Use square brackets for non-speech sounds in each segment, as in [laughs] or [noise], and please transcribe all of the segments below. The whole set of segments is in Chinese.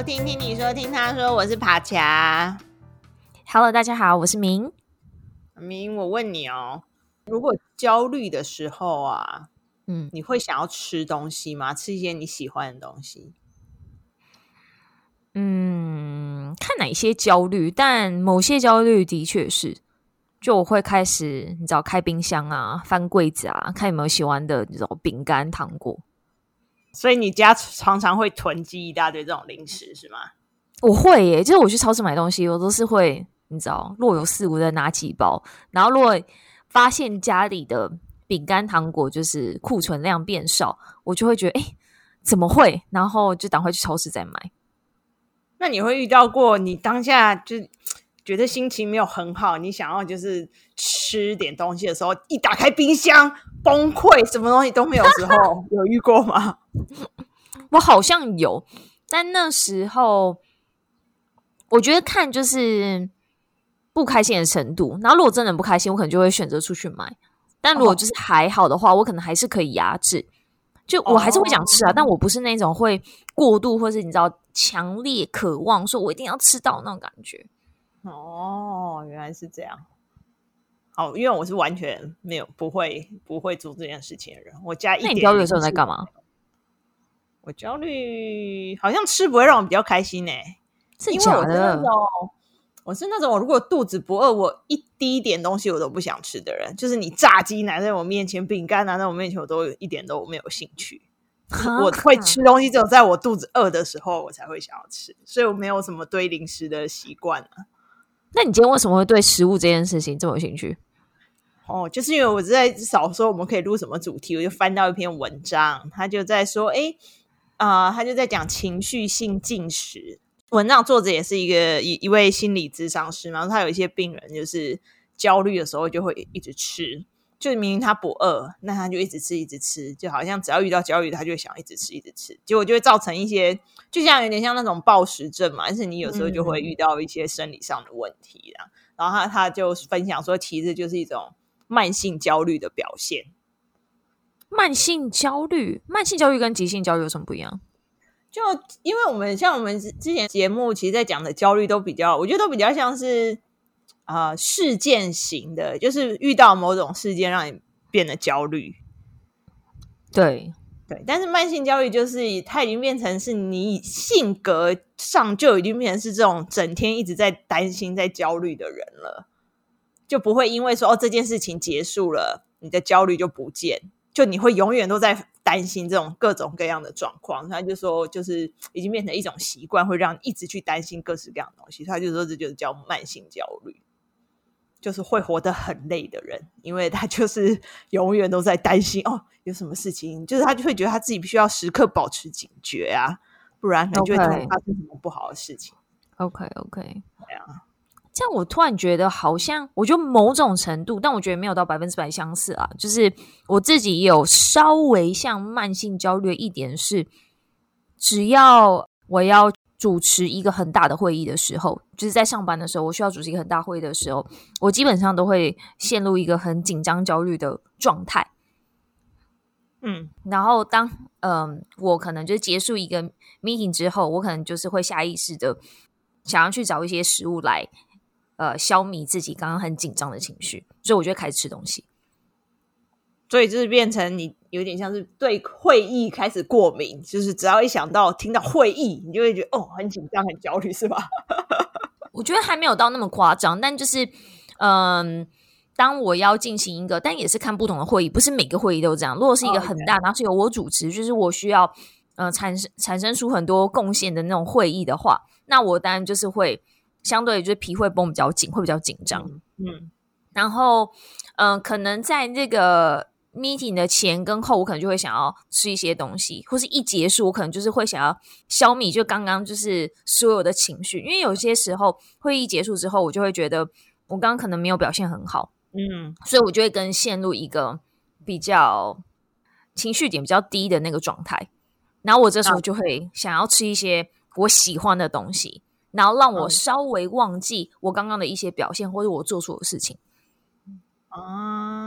收听，听你说，听他说，我是爬墙。Hello，大家好，我是明。明，我问你哦，如果焦虑的时候啊，嗯，你会想要吃东西吗？吃一些你喜欢的东西？嗯，看哪些焦虑，但某些焦虑的确是，就我会开始，你知道，开冰箱啊，翻柜子啊，看有没有喜欢的这种饼干、糖果。所以你家常常会囤积一大堆这种零食是吗？我会耶，就是我去超市买东西，我都是会，你知道，若有似无的拿几包。然后如果发现家里的饼干、糖果就是库存量变少，我就会觉得，哎，怎么会？然后就赶快去超市再买。那你会遇到过你当下就觉得心情没有很好，你想要就是吃点东西的时候，一打开冰箱崩溃，什么东西都没有时候，[laughs] 有遇过吗？[laughs] 我好像有，但那时候我觉得看就是不开心的程度。然后如果真的不开心，我可能就会选择出去买。但如果就是还好的话，我可能还是可以压制。就我还是会想吃啊，但我不是那种会过度，或是你知道。强烈渴望说，我一定要吃到那种感觉。哦，原来是这样。好，因为我是完全没有不会不会做这件事情的人。我家一点点，那你焦虑的时候在干嘛？我焦虑好像吃不会让我比较开心呢、欸。是假的？我是那种我如果肚子不饿，我一滴点东西我都不想吃的人。就是你炸鸡拿在我面前，饼干拿在我面前，我都一点都没有兴趣。我会吃东西，只有在我肚子饿的时候，我才会想要吃，所以我没有什么堆零食的习惯啊。那你今天为什么会对食物这件事情这么有兴趣？哦，就是因为我在找说我们可以录什么主题，我就翻到一篇文章，他就在说，哎，啊、他就在讲情绪性进食。文章作者也是一个一一位心理咨商师嘛，他有一些病人就是焦虑的时候就会一直吃。就明明他不饿，那他就一直吃，一直吃，就好像只要遇到焦虑，他就会想一直吃，一直吃，结果就会造成一些，就像有点像那种暴食症嘛。但是你有时候就会遇到一些生理上的问题啦。嗯、然后他他就分享说，其实就是一种慢性焦虑的表现。慢性焦虑，慢性焦虑跟急性焦虑有什么不一样？就因为我们像我们之前节目，其实在讲的焦虑都比较，我觉得都比较像是。啊、呃，事件型的，就是遇到某种事件让你变得焦虑。对对，但是慢性焦虑就是它已经变成是你性格上就已经变成是这种整天一直在担心、在焦虑的人了，就不会因为说哦这件事情结束了，你的焦虑就不见，就你会永远都在担心这种各种各样的状况。他就说，就是已经变成一种习惯，会让你一直去担心各式各样的东西。他就说这就是叫慢性焦虑。就是会活得很累的人，因为他就是 [laughs] 永远都在担心哦，有什么事情，就是他就会觉得他自己必须要时刻保持警觉啊，不然他就会发生什么不好的事情。OK OK，对啊，这样我突然觉得好像，我觉得某种程度，但我觉得没有到百分之百相似啊。就是我自己有稍微像慢性焦虑一点是，只要我要。主持一个很大的会议的时候，就是在上班的时候，我需要主持一个很大会议的时候，我基本上都会陷入一个很紧张、焦虑的状态。嗯，然后当嗯、呃，我可能就结束一个 meeting 之后，我可能就是会下意识的想要去找一些食物来呃消弭自己刚刚很紧张的情绪，所以我就开始吃东西。所以就是变成你有点像是对会议开始过敏，就是只要一想到听到会议，你就会觉得哦，很紧张、很焦虑，是吧？[laughs] 我觉得还没有到那么夸张，但就是嗯，当我要进行一个，但也是看不同的会议，不是每个会议都这样。如果是一个很大，然后是由我主持，就是我需要呃产生产生出很多贡献的那种会议的话，那我当然就是会相对就是皮会绷比较紧，会比较紧张。嗯，嗯，然后嗯、呃，可能在这个。Meeting 的前跟后，我可能就会想要吃一些东西，或是一结束，我可能就是会想要消弭就刚刚就是所有的情绪，因为有些时候会议结束之后，我就会觉得我刚刚可能没有表现很好，嗯，所以我就会跟陷入一个比较情绪点比较低的那个状态，然后我这时候就会想要吃一些我喜欢的东西，然后让我稍微忘记我刚刚的一些表现或者我做错的事情，啊。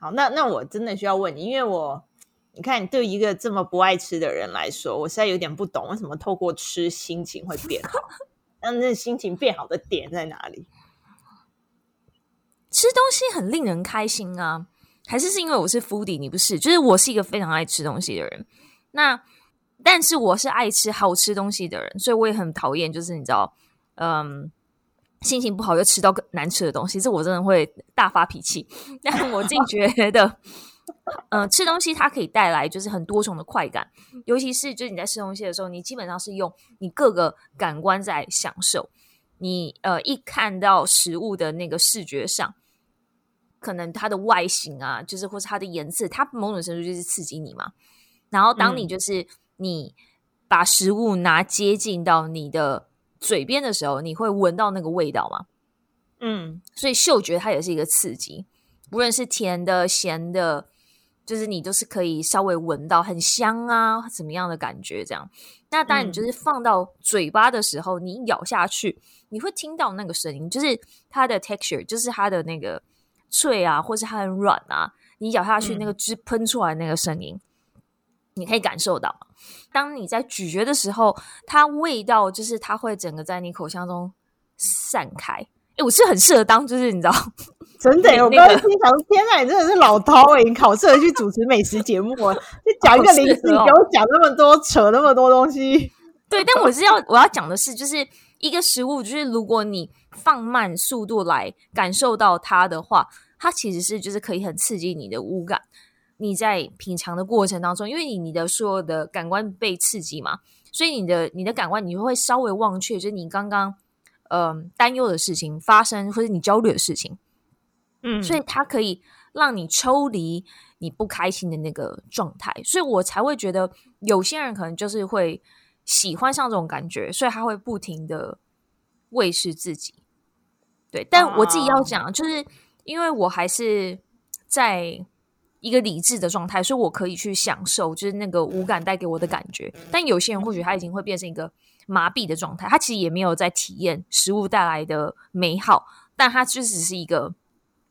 好，那那我真的需要问你，因为我你看，对一个这么不爱吃的人来说，我实在有点不懂，为什么透过吃心情会变好？[laughs] 那那心情变好的点在哪里？吃东西很令人开心啊，还是是因为我是 foodie，你不是？就是我是一个非常爱吃东西的人。那但是我是爱吃好吃东西的人，所以我也很讨厌，就是你知道，嗯，心情不好又吃到难吃的东西，这我真的会大发脾气。但我自己觉得。嗯、呃，吃东西它可以带来就是很多重的快感，尤其是就是你在吃东西的时候，你基本上是用你各个感官在享受。你呃一看到食物的那个视觉上，可能它的外形啊，就是或是它的颜色，它某种程度就是刺激你嘛。然后当你就是你把食物拿接近到你的嘴边的时候，你会闻到那个味道吗？嗯，所以嗅觉它也是一个刺激，无论是甜的、咸的。就是你都是可以稍微闻到很香啊，怎么样的感觉？这样，那当然你就是放到嘴巴的时候，嗯、你咬下去，你会听到那个声音，就是它的 texture，就是它的那个脆啊，或是它很软啊，你咬下去那个汁喷出来那个声音，嗯、你可以感受到。当你在咀嚼的时候，它味道就是它会整个在你口腔中散开。哎，我是很适合当，就是你知道。[laughs] 真的，我刚刚经常，天哪，你真的是老饕哎！你好适合去主持美食节目，就讲一个 [laughs] 零食，你给我讲那么多，扯那么多东西。对，但我是要我要讲的是，就是一个食物，就是如果你放慢速度来感受到它的话，它其实是就是可以很刺激你的五感。你在品尝的过程当中，因为你你的所有的感官被刺激嘛，所以你的你的感官你会稍微忘却，就是你刚刚嗯担忧的事情发生，或者你焦虑的事情。嗯，所以它可以让你抽离你不开心的那个状态，所以我才会觉得有些人可能就是会喜欢上这种感觉，所以他会不停的喂食自己。对，但我自己要讲，就是因为我还是在一个理智的状态，所以我可以去享受，就是那个五感带给我的感觉。但有些人或许他已经会变成一个麻痹的状态，他其实也没有在体验食物带来的美好，但他就只是一个。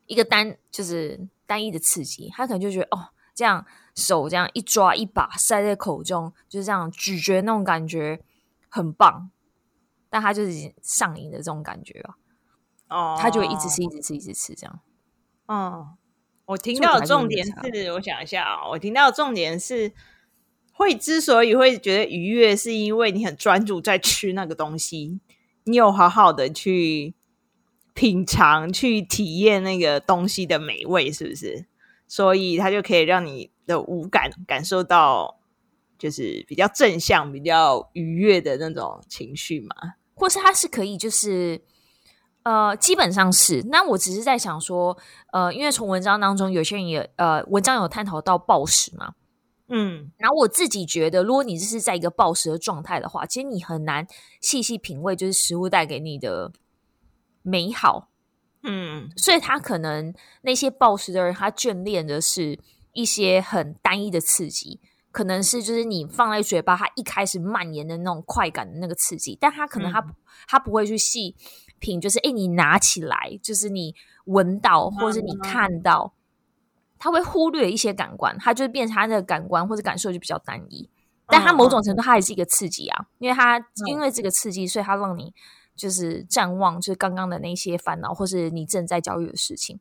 一个单就是单一的刺激，他可能就觉得哦，这样手这样一抓一把塞在口中，就是这样咀嚼那种感觉很棒，但他就是已经上瘾的这种感觉吧。哦，他就会一直吃，一直吃，一直吃这样。哦，我听到的重点是，我想一下啊，我听到的重点是，会之所以会觉得愉悦，是因为你很专注在吃那个东西，你有好好的去。品尝去体验那个东西的美味，是不是？所以它就可以让你的五感感受到，就是比较正向、比较愉悦的那种情绪嘛？或是它是可以，就是呃，基本上是。那我只是在想说，呃，因为从文章当中，有些人也呃，文章有探讨到暴食嘛，嗯，然后我自己觉得，如果你这是在一个暴食的状态的话，其实你很难细细品味，就是食物带给你的。美好，嗯，所以他可能那些暴食的人，他眷恋的是一些很单一的刺激，可能是就是你放在嘴巴，它一开始蔓延的那种快感的那个刺激，但他可能他、嗯、他不会去细品，就是哎，你拿起来，就是你闻到或者是你看到，他会忽略一些感官，他就变成他的感官或者感受就比较单一，但他某种程度它也是一个刺激啊，因为他因为这个刺激，所以他让你。就是展望，就是刚刚的那些烦恼，或是你正在焦虑的事情。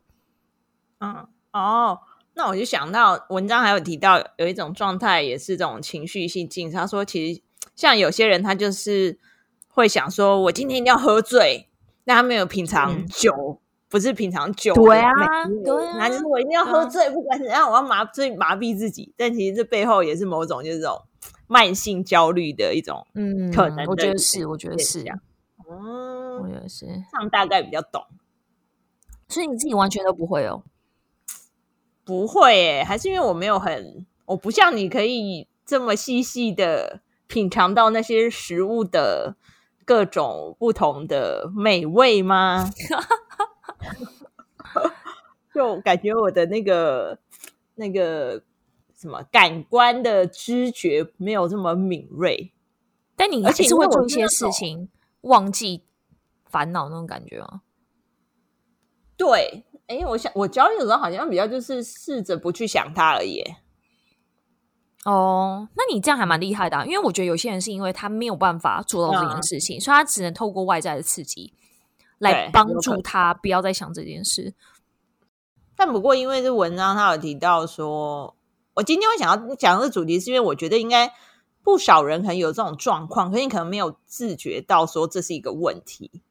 嗯，哦，那我就想到文章还有提到有一种状态，也是这种情绪性进。他说，其实像有些人，他就是会想说，我今天一定要喝醉，但他没有品尝酒，嗯、不是品尝酒。对啊，对啊，那就是我一定要喝醉，啊、不管怎样，我要麻醉麻痹自己。但其实这背后也是某种就是这种慢性焦虑的一种，嗯，可能。我觉得是，我觉得是这样。嗯，我也是，这样大概比较懂，所以你自己完全都不会哦？不会诶，还是因为我没有很，我不像你可以这么细细的品尝到那些食物的各种不同的美味吗？[laughs] 就感觉我的那个那个什么感官的知觉没有这么敏锐，但你还是会做一些事情。忘记烦恼那种感觉吗？对，哎，我想我焦虑的时候好像比较就是试着不去想它而已。哦，那你这样还蛮厉害的啊，因为我觉得有些人是因为他没有办法做到这件事情，嗯，所以他只能透过外在的刺激来帮助他不要再想这件事。但不过，因为这文章他有提到说，我今天会想要讲这主题，是因为我觉得应该不少人可能有这种状况，可是你可能没有自觉到说这是一个问题。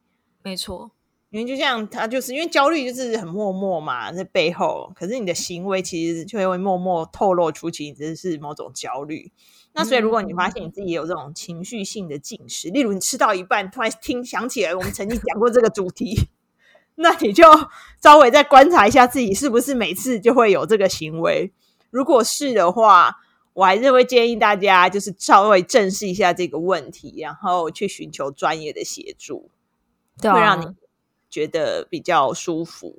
没错。因为就像他就是因为焦虑就是很默默嘛，在背后，可是你的行为其实就会默默透露出其实是某种焦虑。那所以如果你发现你自己有这种情绪性的进食，例如你吃到一半突然听想起来我们曾经讲过这个主题，[laughs] 那你就稍微再观察一下自己是不是每次就会有这个行为。如果是的话，我还是会建议大家就是稍微正视一下这个问题，然后去寻求专业的协助，对啊，会让你。觉得比较舒服，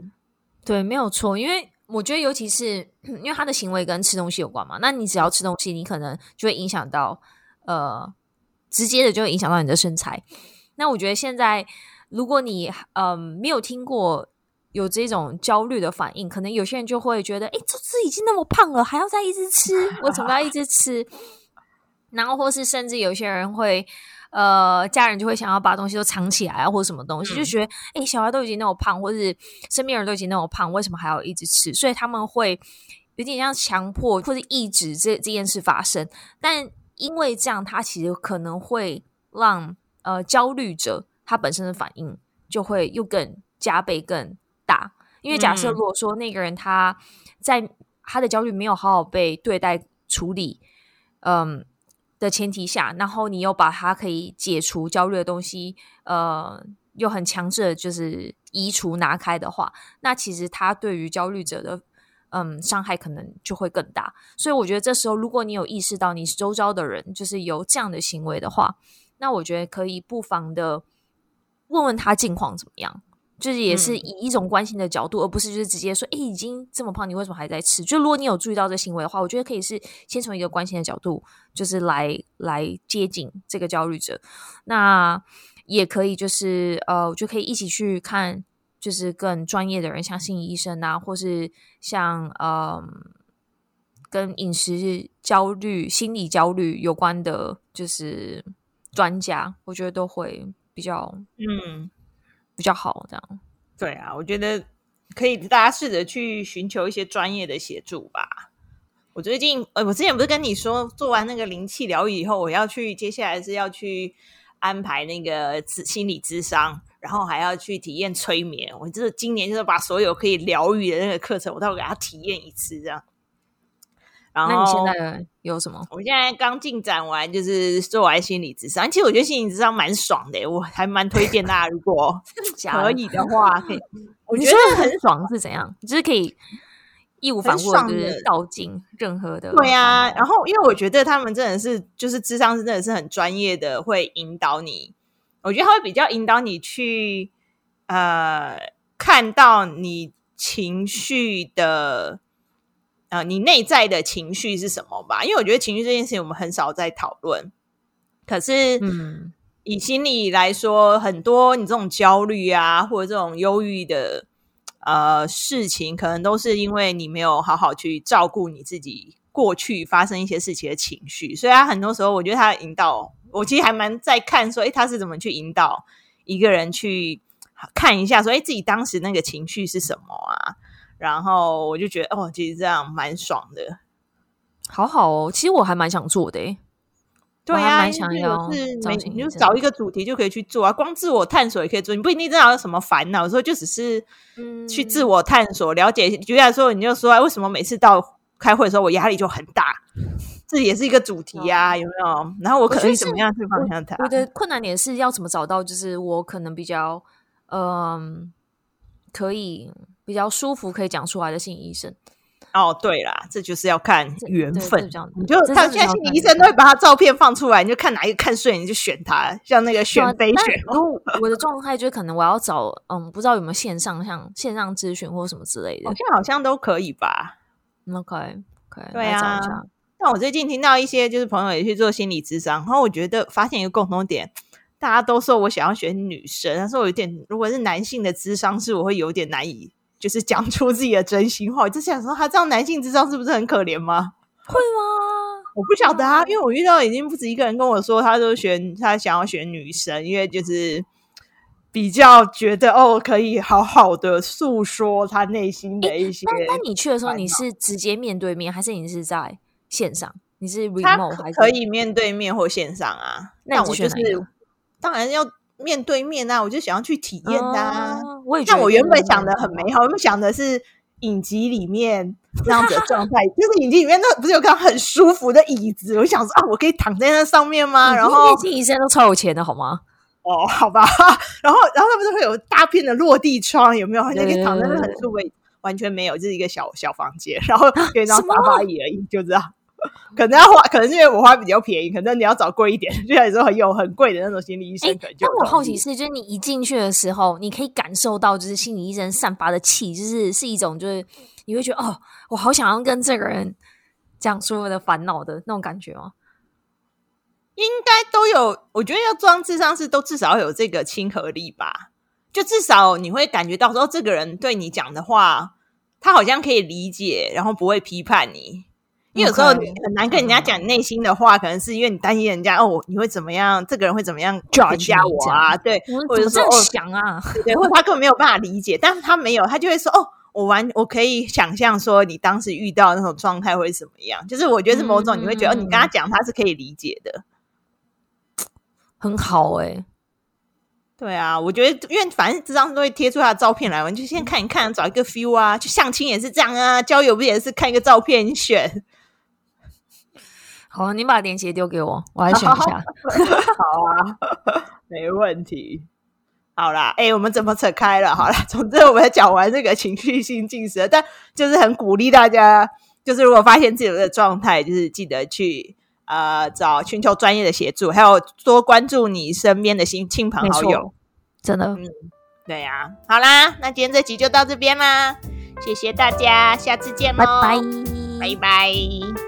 对，没有错。因为我觉得，尤其是因为他的行为跟吃东西有关嘛，那你只要吃东西，你可能就会影响到，呃，直接的就会影响到你的身材。那我觉得现在，如果你嗯、没有听过有这种焦虑的反应，可能有些人就会觉得，哎，这次已经那么胖了，还要再一直吃，我怎么要一直吃？[laughs] 然后或是甚至有些人会。呃，家人就会想要把东西都藏起来啊，或者什么东西，嗯、就觉得，哎，小孩都已经那么胖，或者是身边人都已经那么胖，为什么还要一直吃？所以他们会有点像强迫或者抑制这这件事发生。但因为这样，他其实可能会让呃焦虑者他本身的反应就会又更加倍更大。因为假设如果说那个人他在他的焦虑没有好好被对待处理，嗯。的前提下，然后你又把它可以解除焦虑的东西，呃，又很强制的就是移除拿开的话，那其实它对于焦虑者的嗯伤害可能就会更大。所以我觉得这时候，如果你有意识到你周遭的人就是有这样的行为的话，那我觉得可以不妨的问问他近况怎么样。就是也是以一种关心的角度，嗯、而不是就是直接说，哎，已经这么胖，你为什么还在吃？就如果你有注意到这行为的话，我觉得可以是先从一个关心的角度，就是来来接近这个焦虑者。那也可以就是呃，就可以一起去看，就是更专业的人，像心理医生啊，或是像呃，跟饮食焦虑、心理焦虑有关的，就是专家，我觉得都会比较嗯。比较好，这样对啊，我觉得可以大家试着去寻求一些专业的协助吧。我最近，呃，我之前不是跟你说，做完那个灵气疗愈以后，我要去，接下来是要去安排那个心理咨商，然后还要去体验催眠。我就是今年就是把所有可以疗愈的那个课程，我都给他体验一次，这样。然后那你现在有什么？我现在刚进展完，就是做完心理智商。其实我觉得心理智商蛮爽的，我还蛮推荐大家，如果 [laughs] 可以的话，可以。[laughs] 我觉得很爽是怎样？就是可以义无反顾的，就是道尽任何的。对啊，然后因为我觉得他们真的是，就是智商真的是很专业的，会引导你。我觉得他会比较引导你去呃，看到你情绪的。呃，你内在的情绪是什么吧？因为我觉得情绪这件事情我们很少在讨论。可是，嗯，以心理来说，很多你这种焦虑啊，或者这种忧郁的呃事情，可能都是因为你没有好好去照顾你自己过去发生一些事情的情绪。所以，他很多时候，我觉得他引导我，其实还蛮在看说，诶，他是怎么去引导一个人去看一下，说，哎，自己当时那个情绪是什么啊？然后我就觉得哦，其实这样蛮爽的，好好哦。其实我还蛮想做的，对呀、啊，蛮想要是你就找一个主题就可以去做啊。光自我探索也可以做，你不一定真的有什么烦恼，有时候就只是去自我探索、嗯、了解。举例来说，你就说、哎、为什么每次到开会的时候我压力就很大？这也是一个主题呀、啊哦，有没有？然后我可能怎么样去方向它？我的困难点是要怎么找到，就是我可能比较嗯、呃、可以。比较舒服可以讲出来的心理医生哦，对啦，这就是要看缘分。你就他现在心理医生都会把他照片放出来，你就看哪一个看顺眼你就选他，像那个选妃选。然后我的状态就是可能我要找嗯，不知道有没有线上像线上咨询或什么之类的，好像好像都可以吧。OK OK，对啊。但我最近听到一些就是朋友也去做心理咨商，然后我觉得发现一个共同点，大家都说我想要选女生，但是我有点如果是男性的咨商是我会有点难以。就是讲出自己的真心话，就想说他这样男性咨商是不是很可怜吗？会吗？我不晓得啊，因为我遇到已经不止一个人跟我说，他都选他想要选女生，因为就是比较觉得哦，可以好好的诉说他内心的一些。那你去的时候，你是直接面对面，还是你是在线上？你是 remote 还是可以面对面或线上啊？那我就是当然要面对面啊！我就想要去体验的啊。我也像我原本想的很美好，我们想的是。影集里面 [laughs] 那样子的状态，就是影集里面那不是有个很舒服的椅子？我想说啊，我可以躺在那上面吗？然后年轻医生都超有钱的好吗？哦，好吧。[laughs] 然后，然后他不是会有大片的落地窗？有没有？你可以躺在那很舒服，完全没有，就是一个小小房间，然后有一张沙发椅而已，就这样。[laughs] 可能要花，可能是因为我花比较便宜，可能你要找贵一点，就像你说很有很贵的那种心理医生。可能就但我好奇是，就是你一进去的时候，你可以感受到，就是心理医生散发的气，就是是一种，就是你会觉得哦，我好想要跟这个人讲所有的烦恼的那种感觉吗？应该都有，我觉得要装智商是都至少要有这个亲和力吧，就至少你会感觉到说，这个人对你讲的话，他好像可以理解，然后不会批判你。因为有时候你很难跟人家讲内心的话，可能是因为你担心人家哦，你会怎么样？这个人会怎么样评价我啊？对，或者说想啊，对，或者他根本没有办法理解，但是他没有，他就会说哦，我完，我可以想象说你当时遇到那种状态会是怎么样？就是我觉得是某种你会觉得，你跟他讲他是可以理解的，很好哎。对啊，我觉得因为反正这张都会贴出他的照片来，我就先看一看，找一个 feel 啊。就相亲也是这样啊，交友不也是看一个照片选？好，你把链接丢给我，我来选一下。[laughs] 好啊，没问题。好啦，哎、欸，我们怎么扯开了？好了，[laughs] 总之我们讲完这个情绪性进食，但就是很鼓励大家，就是如果发现自己的状态，就是记得去呃找寻求专业的协助，还有多关注你身边的亲亲朋好友。真的，嗯，对呀、啊。好啦，那今天这集就到这边啦，谢谢大家，下次见喽，拜拜，拜拜。